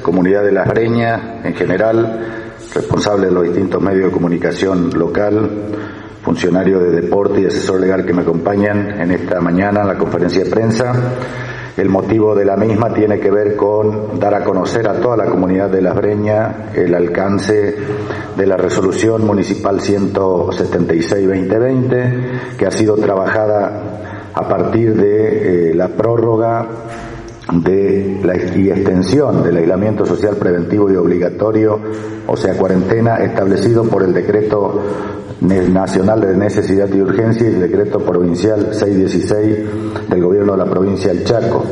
comunidad de Las Breñas en general, responsable de los distintos medios de comunicación local, funcionario de deporte y asesor legal que me acompañan en esta mañana en la conferencia de prensa. El motivo de la misma tiene que ver con dar a conocer a toda la comunidad de Las Breñas el alcance de la resolución municipal 176-2020 que ha sido trabajada a partir de eh, la prórroga de la y extensión del aislamiento social preventivo y obligatorio, o sea, cuarentena, establecido por el decreto nacional de necesidad y urgencia y el decreto provincial 616 del gobierno de la provincia del Chaco.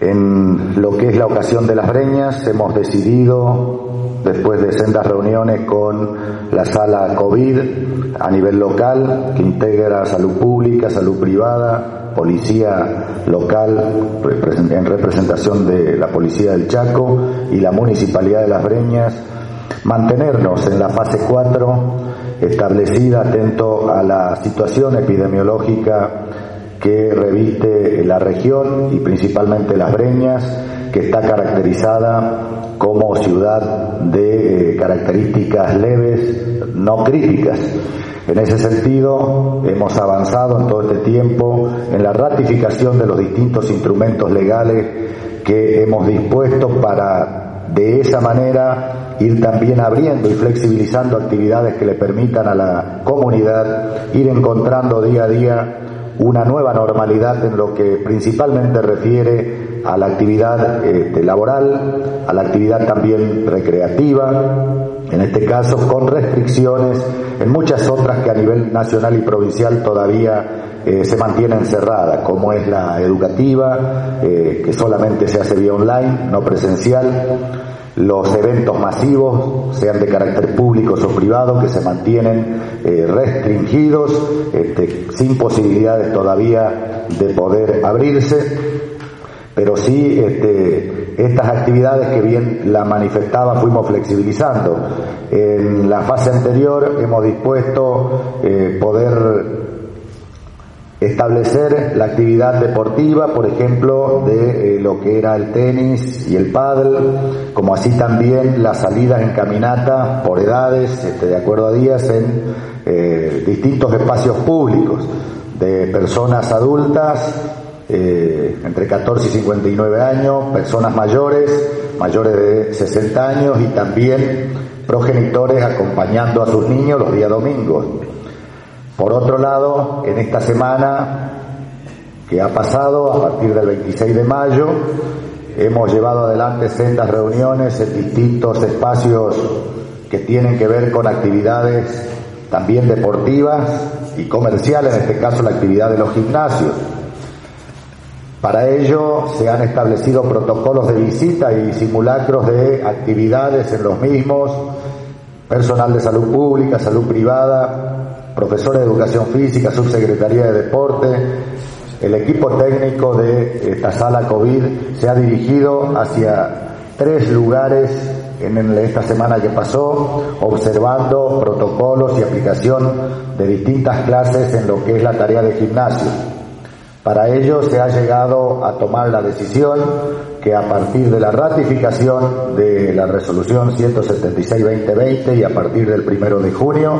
En lo que es la ocasión de las breñas, hemos decidido, después de sendas reuniones con la sala COVID a nivel local, que integra salud pública, salud privada, policía local en representación de la policía del Chaco y la municipalidad de Las Breñas, mantenernos en la fase 4 establecida atento a la situación epidemiológica que reviste la región y principalmente Las Breñas, que está caracterizada como ciudad de eh, características leves, no críticas. En ese sentido, hemos avanzado en todo este tiempo en la ratificación de los distintos instrumentos legales que hemos dispuesto para de esa manera ir también abriendo y flexibilizando actividades que le permitan a la comunidad ir encontrando día a día una nueva normalidad en lo que principalmente refiere a la actividad este, laboral, a la actividad también recreativa, en este caso con restricciones en muchas otras que a nivel nacional y provincial todavía eh, se mantienen cerradas, como es la educativa, eh, que solamente se hace vía online, no presencial, los eventos masivos, sean de carácter público o privado, que se mantienen eh, restringidos, este, sin posibilidades todavía de poder abrirse pero sí este, estas actividades que bien la manifestaba fuimos flexibilizando. En la fase anterior hemos dispuesto eh, poder establecer la actividad deportiva, por ejemplo, de eh, lo que era el tenis y el paddle, como así también las salidas en caminata por edades, este, de acuerdo a días, en eh, distintos espacios públicos de personas adultas eh, entre 14 y 59 años, personas mayores, mayores de 60 años y también progenitores acompañando a sus niños los días domingos. Por otro lado, en esta semana que ha pasado, a partir del 26 de mayo, hemos llevado adelante sendas reuniones en distintos espacios que tienen que ver con actividades también deportivas y comerciales, en este caso la actividad de los gimnasios. Para ello se han establecido protocolos de visita y simulacros de actividades en los mismos, personal de salud pública, salud privada, profesores de educación física, subsecretaría de deporte, el equipo técnico de esta sala COVID se ha dirigido hacia tres lugares en esta semana que pasó, observando protocolos y aplicación de distintas clases en lo que es la tarea de gimnasio. Para ello se ha llegado a tomar la decisión que a partir de la ratificación de la resolución 176-2020 y a partir del primero de junio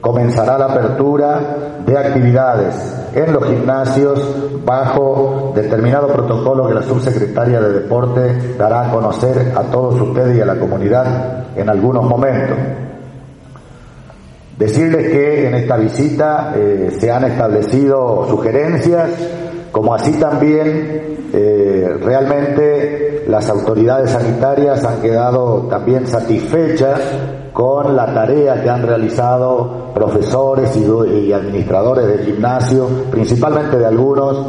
comenzará la apertura de actividades en los gimnasios bajo determinado protocolo que la subsecretaria de Deporte dará a conocer a todos ustedes y a la comunidad en algunos momentos. Decirles que en esta visita eh, se han establecido sugerencias, como así también eh, realmente las autoridades sanitarias han quedado también satisfechas con la tarea que han realizado profesores y, administradores del gimnasio, principalmente de algunos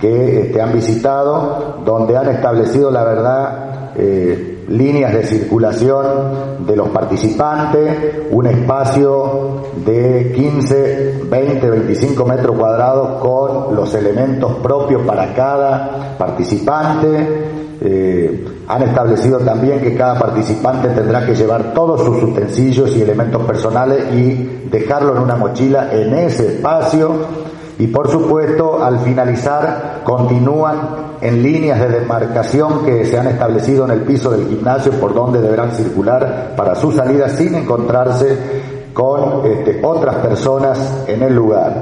que este, han visitado, donde han establecido la verdad eh, líneas de circulación de los participantes, un espacio de 15, 20, 25 metros cuadrados con los elementos propios para cada participante. Eh, han establecido también que cada participante tendrá que llevar todos sus utensilios y elementos personales y dejarlo en una mochila en ese espacio y por supuesto al finalizar continúan en líneas de demarcación que se han establecido en el piso del gimnasio por donde deberán circular para su salida sin encontrarse con este, otras personas en el lugar.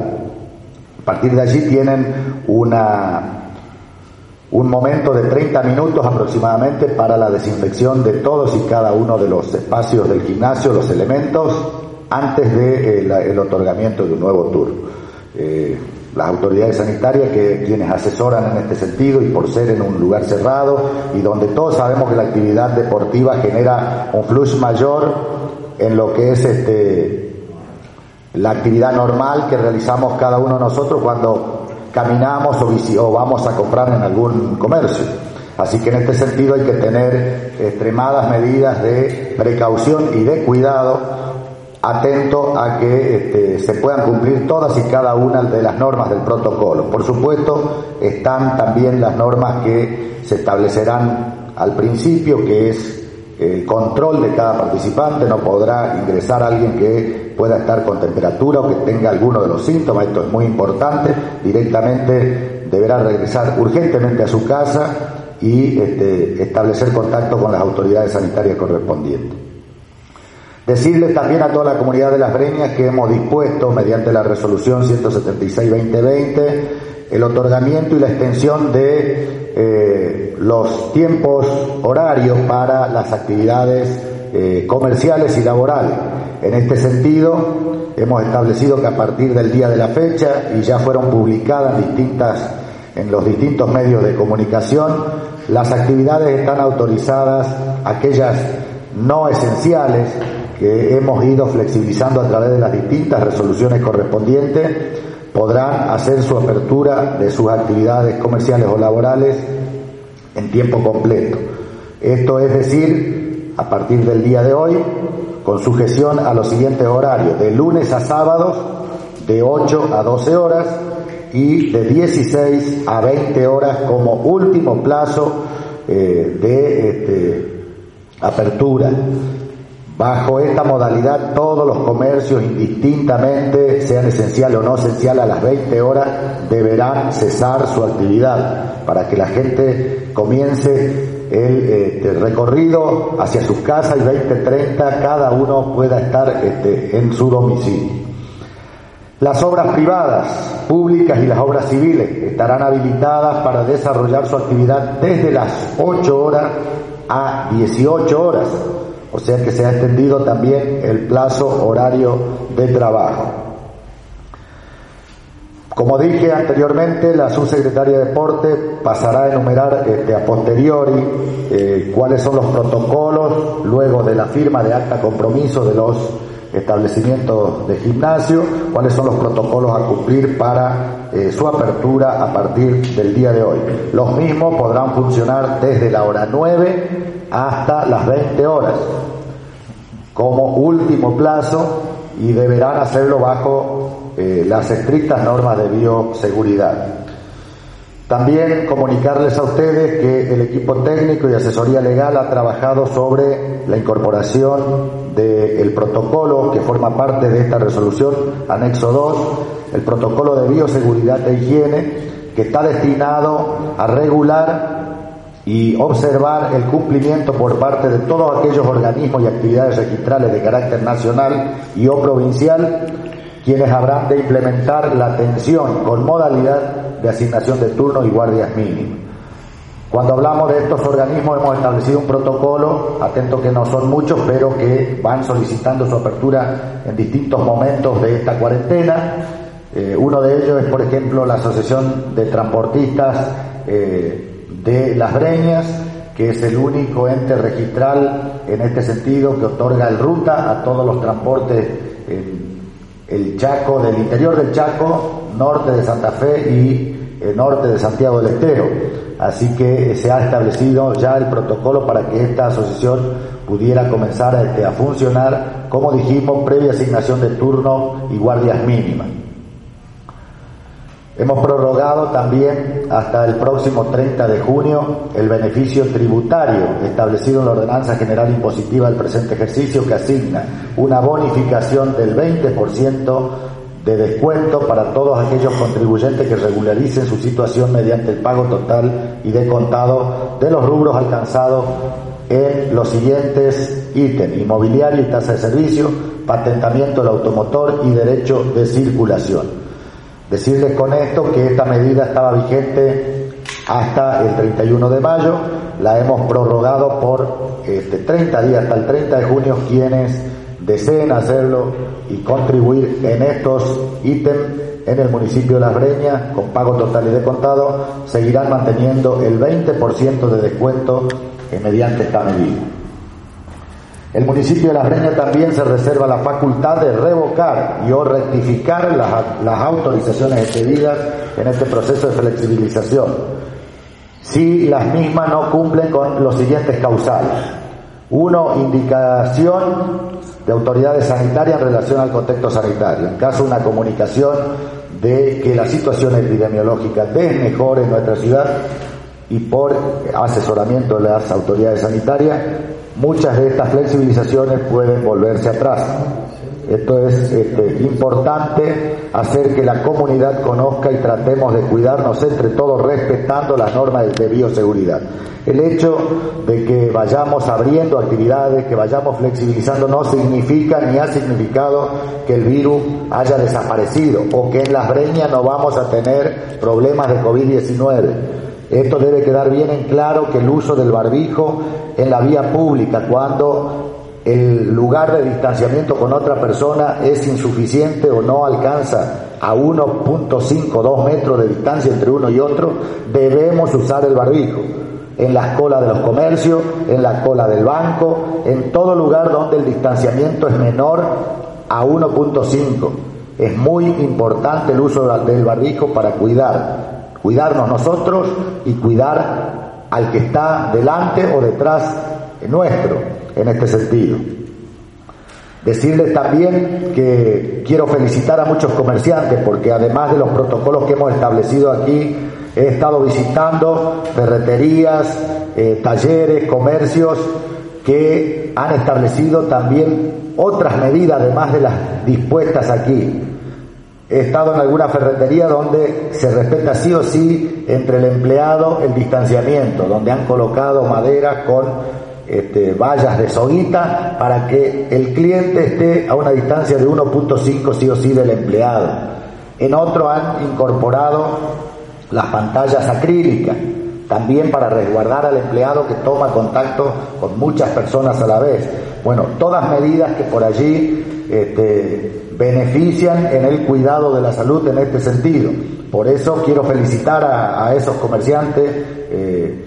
A partir de allí tienen una un momento de 30 minutos aproximadamente para la desinfección de todos y cada uno de los espacios del gimnasio, los elementos, antes del de, eh, otorgamiento de un nuevo tour. Eh, las autoridades sanitarias que quienes asesoran en este sentido y por ser en un lugar cerrado y donde todos sabemos que la actividad deportiva genera un flujo mayor en lo que es este la actividad normal que realizamos cada uno de nosotros cuando caminamos o, vamos a comprar en algún comercio. Así que en este sentido hay que tener extremadas medidas de precaución y de cuidado, atento a que este, se puedan cumplir todas y cada una de las normas del protocolo. Por supuesto, están también las normas que se establecerán al principio, que es el control de cada participante, no podrá ingresar alguien que pueda estar con temperatura o que tenga alguno de los síntomas, esto es muy importante, directamente deberá regresar urgentemente a su casa y este, establecer contacto con las autoridades sanitarias correspondientes. Decirles también a toda la comunidad de las Breñas que hemos dispuesto, mediante la resolución 176-2020, el otorgamiento y la extensión de eh, los tiempos horarios para las actividades eh, comerciales y laborales. En este sentido, hemos establecido que a partir del día de la fecha, y ya fueron publicadas distintas, en los distintos medios de comunicación, las actividades están autorizadas, aquellas no esenciales, que hemos ido flexibilizando a través de las distintas resoluciones correspondientes, podrán hacer su apertura de sus actividades comerciales o laborales en tiempo completo. Esto es decir, a partir del día de hoy, con sujeción a los siguientes horarios, de lunes a sábados, de 8 a 12 horas y de 16 a 20 horas como último plazo eh, de este, apertura. Bajo esta modalidad, todos los comercios, indistintamente, sean esenciales o no esenciales, a las 20 horas deberán cesar su actividad para que la gente comience el este, recorrido hacia su casa y 20-30 cada uno pueda estar este, en su domicilio. Las obras privadas, públicas y las obras civiles estarán habilitadas para desarrollar su actividad desde las 8 horas a 18 horas, o sea que se ha extendido también el plazo horario de trabajo. Como dije anteriormente, la subsecretaria de Deporte pasará a enumerar este, a posteriori eh, cuáles son los protocolos luego de la firma de acta compromiso de los establecimientos de gimnasio, cuáles son los protocolos a cumplir para eh, su apertura a partir del día de hoy. Los mismos podrán funcionar desde la hora 9 hasta las 20 horas como último plazo y deberán hacerlo bajo eh, las estrictas normas de bioseguridad. También comunicarles a ustedes que el equipo técnico y asesoría legal ha trabajado sobre la incorporación del protocolo que forma parte de esta resolución, anexo 2, el protocolo de bioseguridad e higiene, que está destinado a regular y observar el cumplimiento por parte de todos aquellos organismos y actividades registrales de carácter nacional y o provincial quienes habrán de implementar la atención con modalidad de asignación de turnos y guardias mínimas. Cuando hablamos de estos organismos hemos establecido un protocolo, atento que no son muchos, pero que van solicitando su apertura en distintos momentos de esta cuarentena. Eh, uno de ellos es, por ejemplo, la Asociación de Transportistas eh, de Las Breñas, que es el único ente registral en este sentido que otorga el ruta a todos los transportes el Chaco, del interior del Chaco, norte de Santa Fe y el norte de Santiago del Estero. Así que se ha establecido ya el protocolo para que esta asociación pudiera comenzar este, a funcionar, como dijimos, previa asignación de turno y guardias mínimas. Hemos prorrogado también hasta el próximo 30 de junio el beneficio tributario establecido en la Ordenanza General Impositiva del presente ejercicio que asigna una bonificación del 20% de descuento para todos aquellos contribuyentes que regularicen su situación mediante el pago total y de contado de los rubros alcanzados en los siguientes ítems, inmobiliario y tasa de servicio, patentamiento del automotor y derecho de circulación. Decirles con esto que esta medida estaba vigente hasta el 31 de mayo, la hemos prorrogado por este, 30 días, hasta el 30 de junio, quienes deseen hacerlo y contribuir en estos ítems en el municipio de Las Breñas con pago total y de contado, seguirán manteniendo el 20% de descuento mediante esta medida. El municipio de Las Breñas también se reserva la facultad de revocar y o rectificar las, las autorizaciones expedidas en este proceso de flexibilización, si las mismas no cumplen con los siguientes causales. Uno, indicación de autoridades sanitarias en relación al contexto sanitario. En caso de una comunicación de que la situación epidemiológica desmejore en nuestra ciudad y por asesoramiento de las autoridades sanitarias, muchas de estas flexibilizaciones pueden volverse atrás. Esto es este, importante, hacer que la comunidad conozca y tratemos de cuidarnos entre todos respetando las normas de bioseguridad. El hecho de que vayamos abriendo actividades, que vayamos flexibilizando, no significa ni ha significado que el virus haya desaparecido o que en las breñas no vamos a tener problemas de COVID-19. Esto debe quedar bien en claro que el uso del barbijo en la vía pública, cuando el lugar de distanciamiento con otra persona es insuficiente o no alcanza a 1.5, 2 metros de distancia entre uno y otro, debemos usar el barbijo. En las colas de los comercios, en la cola del banco, en todo lugar donde el distanciamiento es menor a 1.5. Es muy importante el uso del barbijo para cuidar, cuidarnos nosotros y cuidar al que está delante o detrás nuestro en este sentido. Decirles también que quiero felicitar a muchos comerciantes porque además de los protocolos que hemos establecido aquí, he estado visitando ferreterías, eh, talleres, comercios que han establecido también otras medidas además de las dispuestas aquí. He estado en alguna ferretería donde se respeta sí o sí entre el empleado el distanciamiento, donde han colocado madera con este, vallas de soguita para que el cliente esté a una distancia de 1.5 sí o sí del empleado. En otro han incorporado las pantallas acrílicas, también para resguardar al empleado que toma contacto con muchas personas a la vez. Bueno, todas medidas que por allí este, benefician en el cuidado de la salud en este sentido. Por eso quiero felicitar a, esos comerciantes. Eh,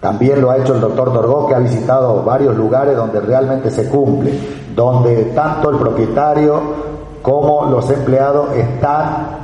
también lo ha hecho el doctor Dorgó, que ha visitado varios lugares donde realmente se cumple, donde tanto el propietario como los empleados están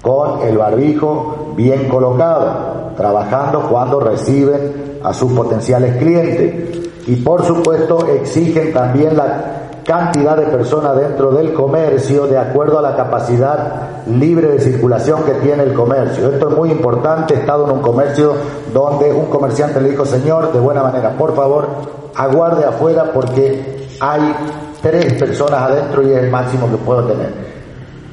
con el barbijo bien colocado, trabajando cuando reciben a sus potenciales clientes. Y por supuesto exigen también la cantidad de personas dentro del comercio de acuerdo a la capacidad libre de circulación que tiene el comercio. Esto es muy importante. He estado en un comercio donde un comerciante le dijo, señor, de buena manera, por favor, aguarde afuera porque hay tres personas adentro y es el máximo que puedo tener.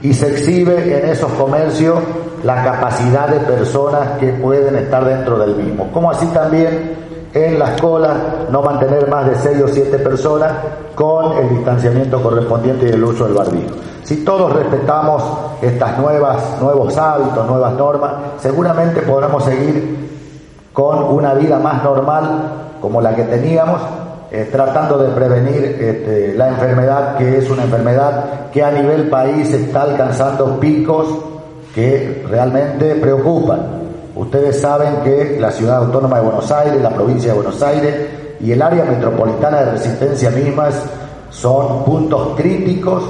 Y se exhibe en esos comercios la capacidad de personas que pueden estar dentro del mismo. Como así también en las colas, no mantener más de 6 o 7 personas con el distanciamiento correspondiente y el uso del barbijo. Si todos respetamos estas nuevas, nuevos hábitos, nuevas normas, seguramente podremos seguir con una vida más normal como la que teníamos, eh, tratando de prevenir este, la enfermedad, que es una enfermedad que a nivel país está alcanzando picos que realmente preocupan. Ustedes saben que la ciudad autónoma de Buenos Aires, la provincia de Buenos Aires y el área metropolitana de resistencia mismas son puntos críticos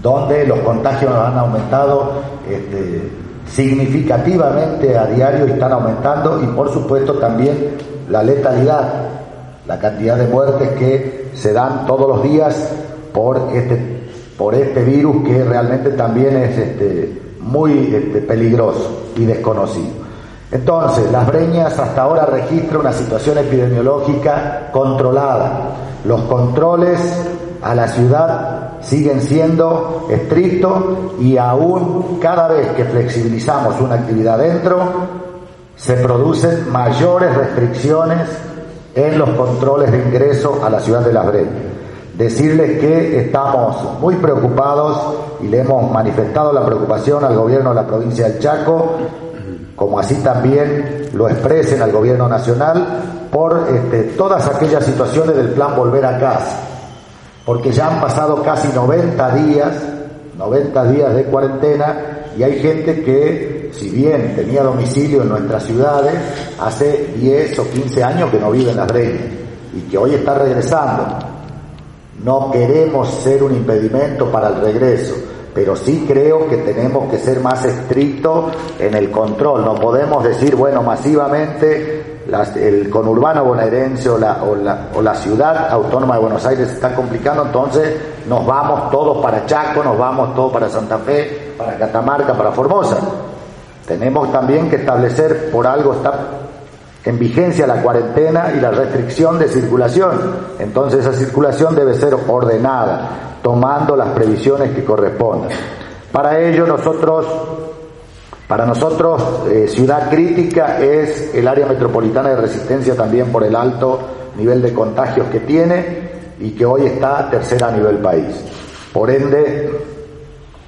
donde los contagios han aumentado este, significativamente a diario y están aumentando y por supuesto también la letalidad, la cantidad de muertes que se dan todos los días por este, por este virus que realmente también es este, muy este, peligroso y desconocido. Entonces, Las Breñas hasta ahora registra una situación epidemiológica controlada. Los controles a la ciudad siguen siendo estrictos y aún cada vez que flexibilizamos una actividad dentro, se producen mayores restricciones en los controles de ingreso a la ciudad de Las Breñas. Decirles que estamos muy preocupados y le hemos manifestado la preocupación al gobierno de la provincia del Chaco, como así también lo expresen al gobierno nacional, por este, todas aquellas situaciones del plan Volver a Casa porque ya han pasado casi 90 días, 90 días de cuarentena y hay gente que, si bien tenía domicilio en nuestras ciudades, hace 10 o 15 años que no vive en Las Breñas y que hoy está regresando. No queremos ser un impedimento para el regreso, pero sí creo que tenemos que ser más estrictos en el control. No podemos decir, bueno, masivamente el conurbano bonaerense o la, o, la, ciudad autónoma de Buenos Aires está complicando, entonces nos vamos todos para Chaco, nos vamos todos para Santa Fe, para Catamarca, para Formosa. Tenemos también que establecer, por algo está en vigencia la cuarentena y la restricción de circulación. Entonces esa circulación debe ser ordenada, tomando las previsiones que correspondan. Para ello nosotros para nosotros, eh, ciudad crítica es el área metropolitana de resistencia también por el alto nivel de contagios que tiene y que hoy está tercera a nivel país. Por ende,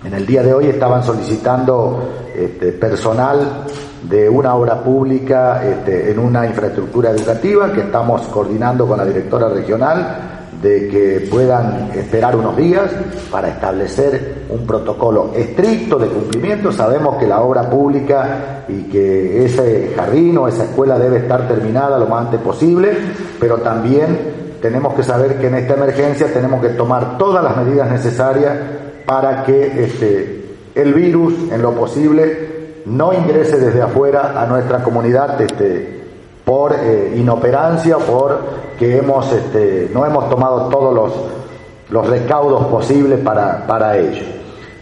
en el día de hoy estaban solicitando este, personal de una obra pública este, en una infraestructura educativa que estamos coordinando con la directora regional de que puedan esperar unos días para establecer un protocolo estricto de cumplimiento. Sabemos que la obra pública y que ese jardín o esa escuela debe estar terminada lo más antes posible, pero también tenemos que saber que en esta emergencia tenemos que tomar todas las medidas necesarias para que este, el virus, en lo posible, no ingrese desde afuera a nuestra comunidad este, por eh, inoperancia, por que hemos, este, no hemos tomado todos los, los recaudos posibles para, para ello.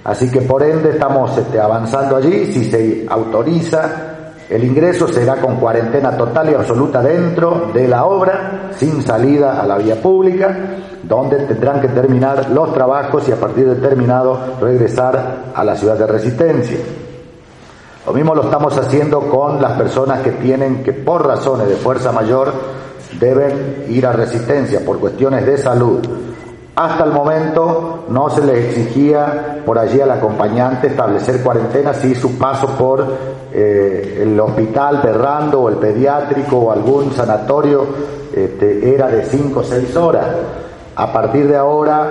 Así que por ende estamos este, avanzando allí, si se autoriza el ingreso será con cuarentena total y absoluta dentro de la obra, sin salida a la vía pública, donde tendrán que terminar los trabajos y a partir de terminado regresar a la ciudad de resistencia. Lo mismo lo estamos haciendo con las personas que tienen que por razones de fuerza mayor deben ir a resistencia por cuestiones de salud. Hasta el momento no se les exigía por allí al acompañante establecer cuarentena si su paso por eh, el hospital Berrando o el pediátrico o algún sanatorio este, era de 5 o 6 horas. A partir de ahora,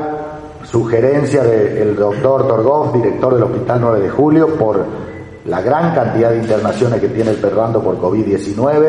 sugerencia del doctor Torgov, director del Hospital 9 de Julio, por la gran cantidad de internaciones que tiene el Perrando por COVID-19,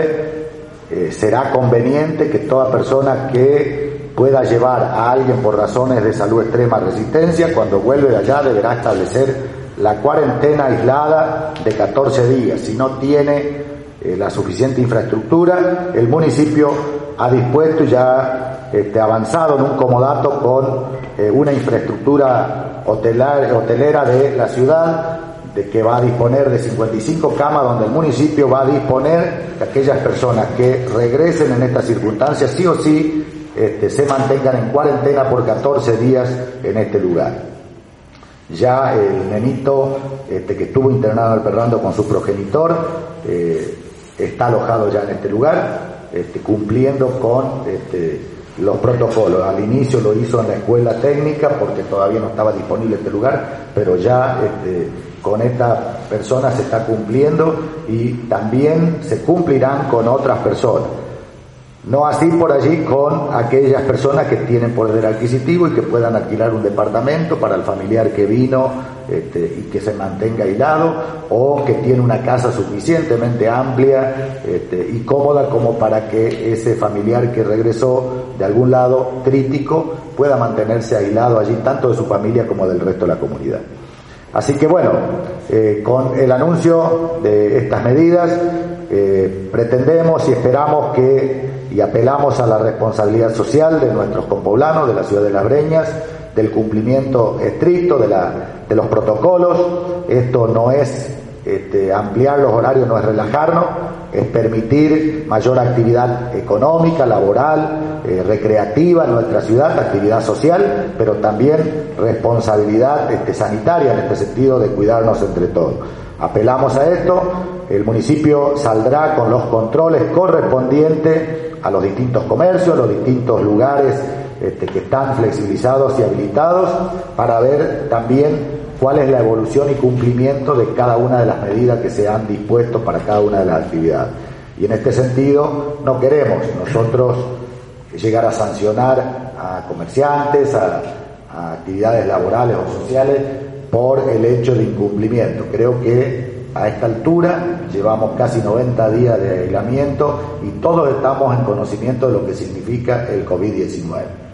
eh, será conveniente que toda persona que pueda llevar a alguien por razones de salud extrema resistencia, cuando vuelve de allá deberá establecer la cuarentena aislada de 14 días. Si no tiene eh, la suficiente infraestructura, el municipio ha dispuesto y ya este, avanzado en un comodato con eh, una infraestructura hotelera de la ciudad que va a disponer de 55 camas donde el municipio va a disponer que aquellas personas que regresen en estas circunstancias sí o sí este, se mantengan en cuarentena por 14 días en este lugar. Ya el nenito este, que estuvo internado al Perrando con su progenitor eh, está alojado ya en este lugar, este, cumpliendo con los protocolos. Al inicio lo hizo en la escuela técnica porque todavía no estaba disponible este lugar, pero ya con esta persona se está cumpliendo y también se cumplirán con otras personas. No así por allí con aquellas personas que tienen poder adquisitivo y que puedan alquilar un departamento para el familiar que vino este, y que se mantenga aislado o que tiene una casa suficientemente amplia este, y cómoda como para que ese familiar que regresó de algún lado crítico pueda mantenerse aislado allí tanto de su familia como del resto de la comunidad. Así que bueno, eh, con el anuncio de estas medidas, eh, pretendemos y esperamos que, y apelamos a la responsabilidad social de nuestros compoblanos, de la ciudad de Las Breñas, del cumplimiento estricto de, la, de los protocolos. Esto no es este, ampliar los horarios no es relajarnos, es permitir mayor actividad económica, laboral, eh, recreativa en nuestra ciudad, actividad social, pero también responsabilidad este, sanitaria en este sentido de cuidarnos entre todos. Apelamos a esto, el municipio saldrá con los controles correspondientes a los distintos comercios, los distintos lugares este, que están flexibilizados y habilitados para ver también cuál es la evolución y cumplimiento de cada una de las medidas que se han dispuesto para cada una de las actividades. Y en este sentido no queremos nosotros llegar a sancionar a comerciantes, a, actividades laborales o sociales por el hecho de incumplimiento. Creo que a esta altura llevamos casi 90 días de aislamiento y todos estamos en conocimiento de lo que significa el COVID-19.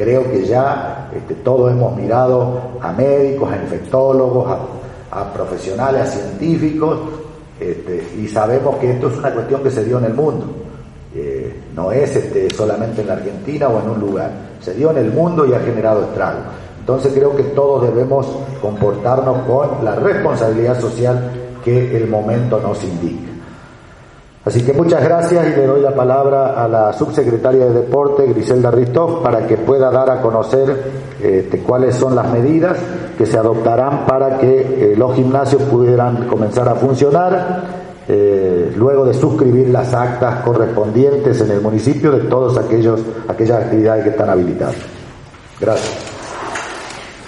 Creo que ya este, todos hemos mirado a médicos, a infectólogos, a, profesionales, a científicos, este, y sabemos que esto es una cuestión que se dio en el mundo. Eh, no es este, solamente en la Argentina o en un lugar, se dio en el mundo y ha generado estrago. Entonces creo que todos debemos comportarnos con la responsabilidad social que el momento nos indica. Así que muchas gracias y le doy la palabra a la subsecretaria de Deporte, Griselda Ristov, para que pueda dar a conocer este, cuáles son las medidas que se adoptarán para que eh, los gimnasios pudieran comenzar a funcionar, eh, luego de suscribir las actas correspondientes en el municipio de todas aquellas actividades que están habilitadas. Gracias.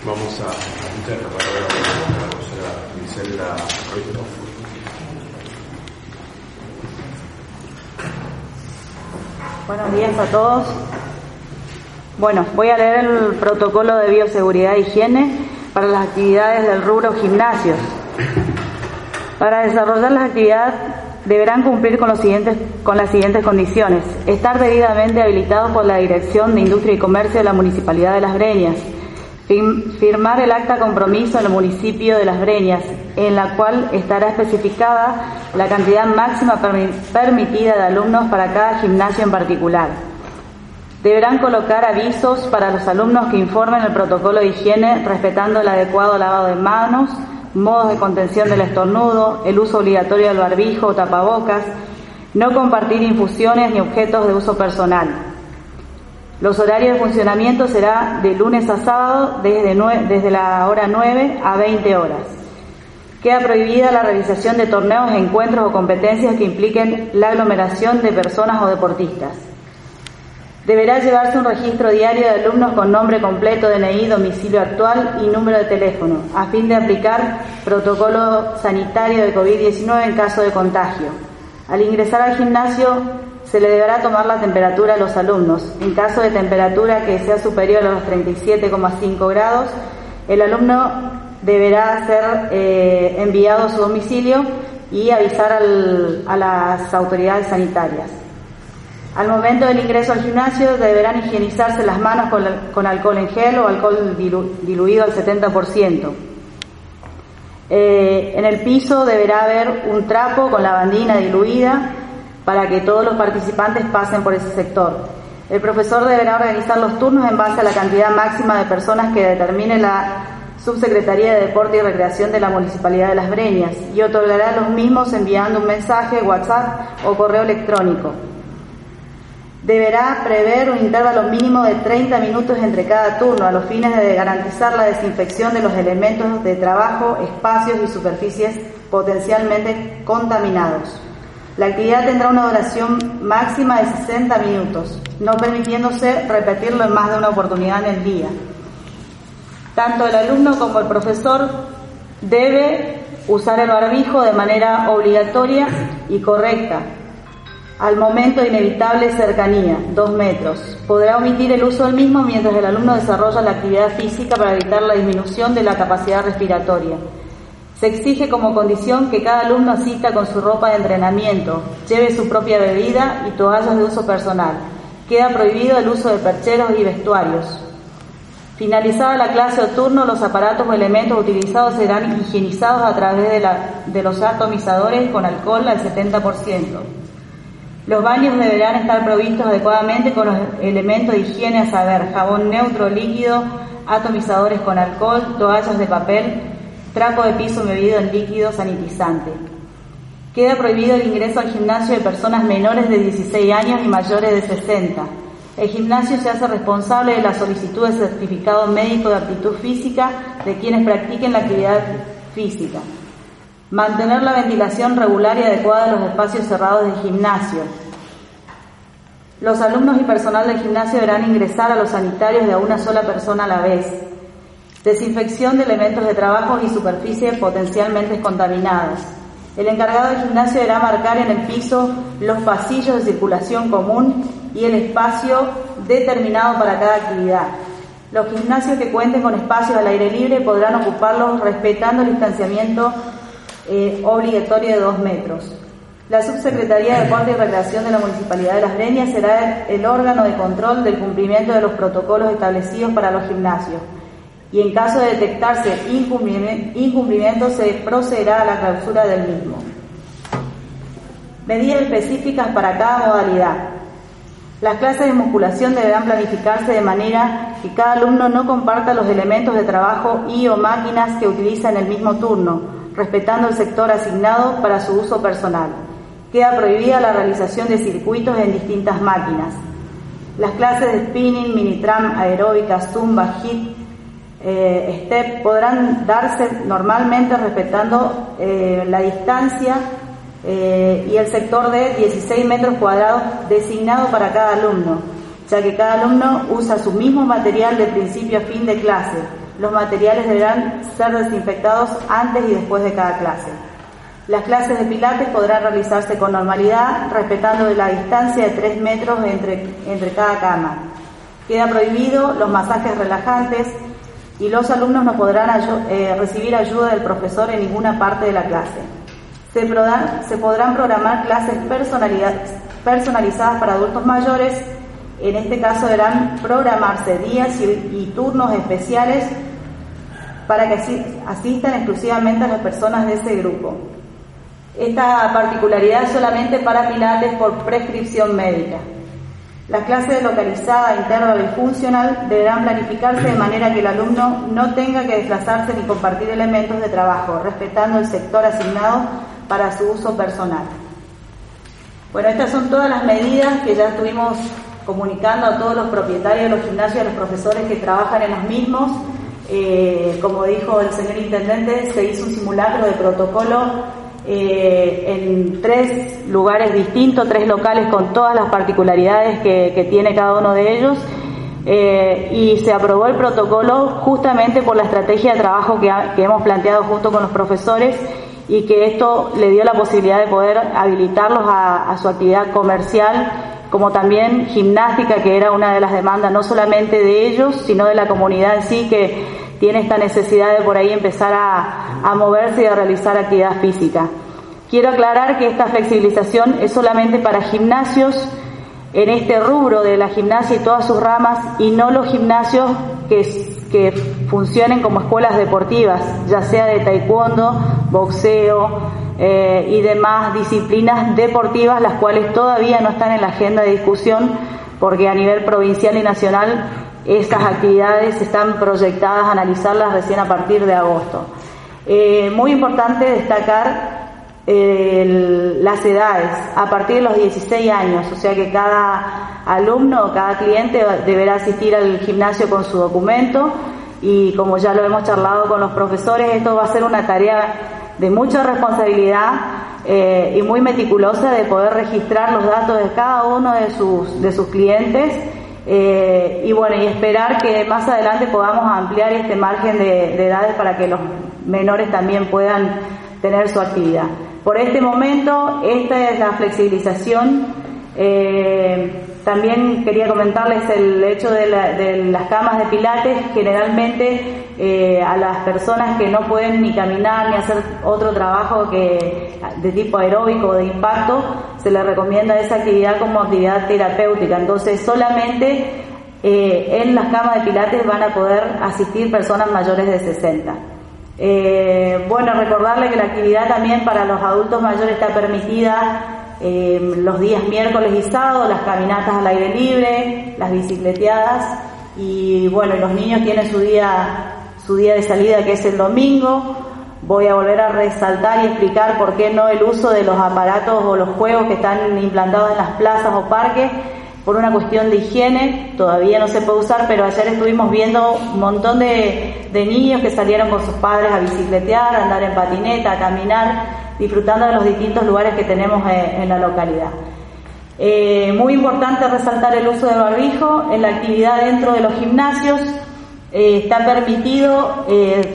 Vamos a, a la Griselda Ristov. Buenos días a todos. Bueno, voy a leer el protocolo de bioseguridad e higiene para las actividades del rubro gimnasios. Para desarrollar las actividades deberán cumplir con, los siguientes, con las siguientes condiciones. Estar debidamente habilitados por la Dirección de Industria y Comercio de la Municipalidad de Las Breñas firmar el acta compromiso en el municipio de Las Breñas, en la cual estará especificada la cantidad máxima permitida de alumnos para cada gimnasio en particular. Deberán colocar avisos para los alumnos que informen el protocolo de higiene respetando el adecuado lavado de manos, modos de contención del estornudo, el uso obligatorio del barbijo o tapabocas, no compartir infusiones ni objetos de uso personal. Los horarios de funcionamiento será de lunes a sábado desde, desde la hora 9 a 20 horas. Queda prohibida la realización de torneos, encuentros o competencias que impliquen la aglomeración de personas o deportistas. Deberá llevarse un registro diario de alumnos con nombre completo, DNI, domicilio actual y número de teléfono, a fin de aplicar protocolo sanitario de COVID-19 en caso de contagio. Al ingresar al gimnasio se le deberá tomar la temperatura a los alumnos. En caso de temperatura que sea superior a los 37,5 grados, el alumno deberá ser eh, enviado a su domicilio y avisar a las autoridades sanitarias. Al momento del ingreso al gimnasio deberán higienizarse las manos con, alcohol en gel o alcohol diluido al 70%. Eh, en el piso deberá haber un trapo con lavandina diluida para que todos los participantes pasen por ese sector. El profesor deberá organizar los turnos en base a la cantidad máxima de personas que determine la Subsecretaría de Deporte y Recreación de la Municipalidad de Las Breñas y otorgará los mismos enviando un mensaje, WhatsApp o correo electrónico. Deberá prever un intervalo mínimo de 30 minutos entre cada turno a los fines de garantizar la desinfección de los elementos de trabajo, espacios y superficies potencialmente contaminados. La actividad tendrá una duración máxima de 60 minutos, no permitiéndose repetirlo en más de una oportunidad en el día. Tanto el alumno como el profesor debe usar el barbijo de manera obligatoria y correcta, al momento de inevitable cercanía, dos metros. Podrá omitir el uso del mismo mientras el alumno desarrolla la actividad física para evitar la disminución de la capacidad respiratoria. Se exige como condición que cada alumno asista con su ropa de entrenamiento, lleve su propia bebida y toallas de uso personal. Queda prohibido el uso de percheros y vestuarios. Finalizada la clase o turno, los aparatos o elementos utilizados serán higienizados a través de, los atomizadores con alcohol al 70%. Los baños deberán estar provistos adecuadamente con los elementos de higiene, a saber, jabón neutro líquido, atomizadores con alcohol, toallas de papel, trapo de piso bebido en líquido sanitizante. Queda prohibido el ingreso al gimnasio de personas menores de 16 años y mayores de 60. El gimnasio se hace responsable de la solicitud de certificado médico de aptitud física de quienes practiquen la actividad física. Mantener la ventilación regular y adecuada de los espacios cerrados del gimnasio. Los alumnos y personal del gimnasio deberán ingresar a los sanitarios de una sola persona a la vez. Desinfección de elementos de trabajo y superficies potencialmente contaminadas. El encargado del gimnasio deberá marcar en el piso los pasillos de circulación común y el espacio determinado para cada actividad. Los gimnasios que cuenten con espacios al aire libre podrán ocuparlos respetando el distanciamiento eh, obligatorio de dos metros. La Subsecretaría de Deporte y Recreación de la Municipalidad de Las Breñas será el órgano de control del cumplimiento de los protocolos establecidos para los gimnasios y en caso de detectarse incumplimiento se procederá a la clausura del mismo. Medidas específicas para cada modalidad. Las clases de musculación deberán planificarse de manera que cada alumno no comparta los elementos de trabajo y o máquinas que utiliza en el mismo turno, respetando el sector asignado para su uso personal. Queda prohibida la realización de circuitos en distintas máquinas. Las clases de spinning, minitram, aeróbica, zumba, hit, eh, step podrán darse normalmente respetando eh, la distancia eh, y el sector de 16 metros cuadrados designado para cada alumno, ya que cada alumno usa su mismo material de principio a fin de clase. Los materiales deberán ser desinfectados antes y después de cada clase. Las clases de pilates podrán realizarse con normalidad, respetando la distancia de 3 metros entre, entre cada cama. Queda prohibido los masajes relajantes y los alumnos no podrán eh, recibir ayuda del profesor en ninguna parte de la clase. Se, se podrán programar clases personalizadas para adultos mayores. En este caso deberán programarse días y, y turnos especiales para que asistan exclusivamente a las personas de ese grupo. Esta particularidad es solamente para pilates por prescripción médica. Las clases localizadas, interval y funcional deberán planificarse de manera que el alumno no tenga que desplazarse ni compartir elementos de trabajo, respetando el sector asignado para su uso personal. Bueno, estas son todas las medidas que ya estuvimos comunicando a todos los propietarios de los gimnasios, a los profesores que trabajan en los mismos. Eh, como dijo el señor intendente, se hizo un simulacro de protocolo eh, en tres lugares distintos, tres locales con todas las particularidades que, tiene cada uno de ellos. Eh, y se aprobó el protocolo justamente por la estrategia de trabajo que, hemos planteado junto con los profesores y que esto le dio la posibilidad de poder habilitarlos a, su actividad comercial, como también gimnástica, que era una de las demandas no solamente de ellos, sino de la comunidad en sí, que tiene esta necesidad de por ahí empezar a, moverse y a realizar actividad física. Quiero aclarar que esta flexibilización es solamente para gimnasios en este rubro de la gimnasia y todas sus ramas y no los gimnasios que, funcionen como escuelas deportivas, ya sea de taekwondo, boxeo eh, y demás disciplinas deportivas, las cuales todavía no están en la agenda de discusión porque a nivel provincial y nacional estas actividades están proyectadas a analizarlas recién a partir de agosto. Eh, muy importante destacar las edades, a partir de los 16 años, o sea que cada alumno cada cliente deberá asistir al gimnasio con su documento y como ya lo hemos charlado con los profesores, esto va a ser una tarea de mucha responsabilidad eh, y muy meticulosa de poder registrar los datos de cada uno de sus, de sus clientes eh, y bueno, y esperar que más adelante podamos ampliar este margen de, edades para que los menores también puedan tener su actividad. Por este momento, esta es la flexibilización. Eh, también quería comentarles el hecho de, las camas de pilates. Generalmente eh, a las personas que no pueden ni caminar ni hacer otro trabajo que de tipo aeróbico o de impacto, se les recomienda esa actividad como actividad terapéutica. Entonces solamente eh, en las camas de pilates van a poder asistir personas mayores de 60. Eh, bueno, recordarle que la actividad también para los adultos mayores está permitida eh, los días miércoles y sábados, las caminatas al aire libre, las bicicleteadas y bueno, los niños tienen su día, su día de salida que es el domingo. Voy a volver a resaltar y explicar por qué no el uso de los aparatos o los juegos que están implantados en las plazas o parques por una cuestión de higiene, todavía no se puede usar, pero ayer estuvimos viendo un montón de, niños que salieron con sus padres a bicicletear, a andar en patineta, a caminar, disfrutando de los distintos lugares que tenemos eh, en, la localidad. Eh, muy importante resaltar el uso de barbijo en la actividad dentro de los gimnasios. Eh, está permitido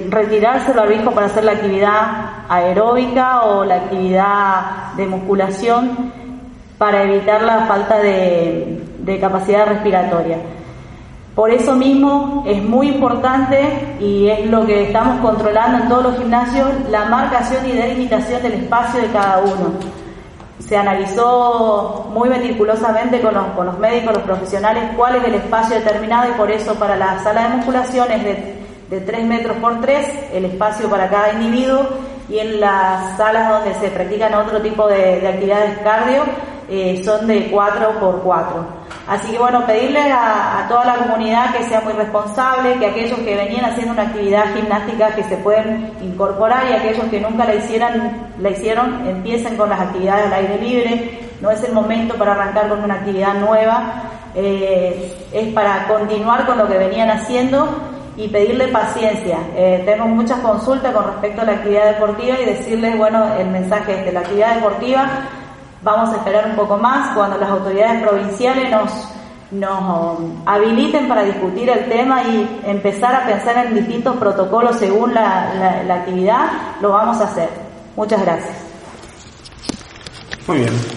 retirarse el barbijo para hacer la actividad aeróbica o la actividad de musculación para evitar la falta de, capacidad respiratoria. Por eso mismo es muy importante y es lo que estamos controlando en todos los gimnasios, la marcación y delimitación del espacio de cada uno. Se analizó muy meticulosamente con los, médicos, los profesionales, cuál es el espacio determinado y por eso para la sala de musculación es de, de 3 metros por 3 el espacio para cada individuo y en las salas donde se practican otro tipo de actividades cardio eh, son de 4 por 4. Así que bueno, pedirle a, toda la comunidad que sea muy responsable, que aquellos que venían haciendo una actividad gimnástica que se pueden incorporar y aquellos que nunca la hicieran, la hicieron, empiecen con las actividades al aire libre. No es el momento para arrancar con una actividad nueva, eh, es para continuar con lo que venían haciendo y pedirle paciencia. Eh, tengo muchas consultas con respecto a la actividad deportiva y decirles, bueno, el mensaje es que la actividad deportiva Vamos a esperar un poco más cuando las autoridades provinciales nos, nos um, habiliten para discutir el tema y empezar a pensar en distintos protocolos según la, la actividad, lo vamos a hacer. Muchas gracias. Muy bien.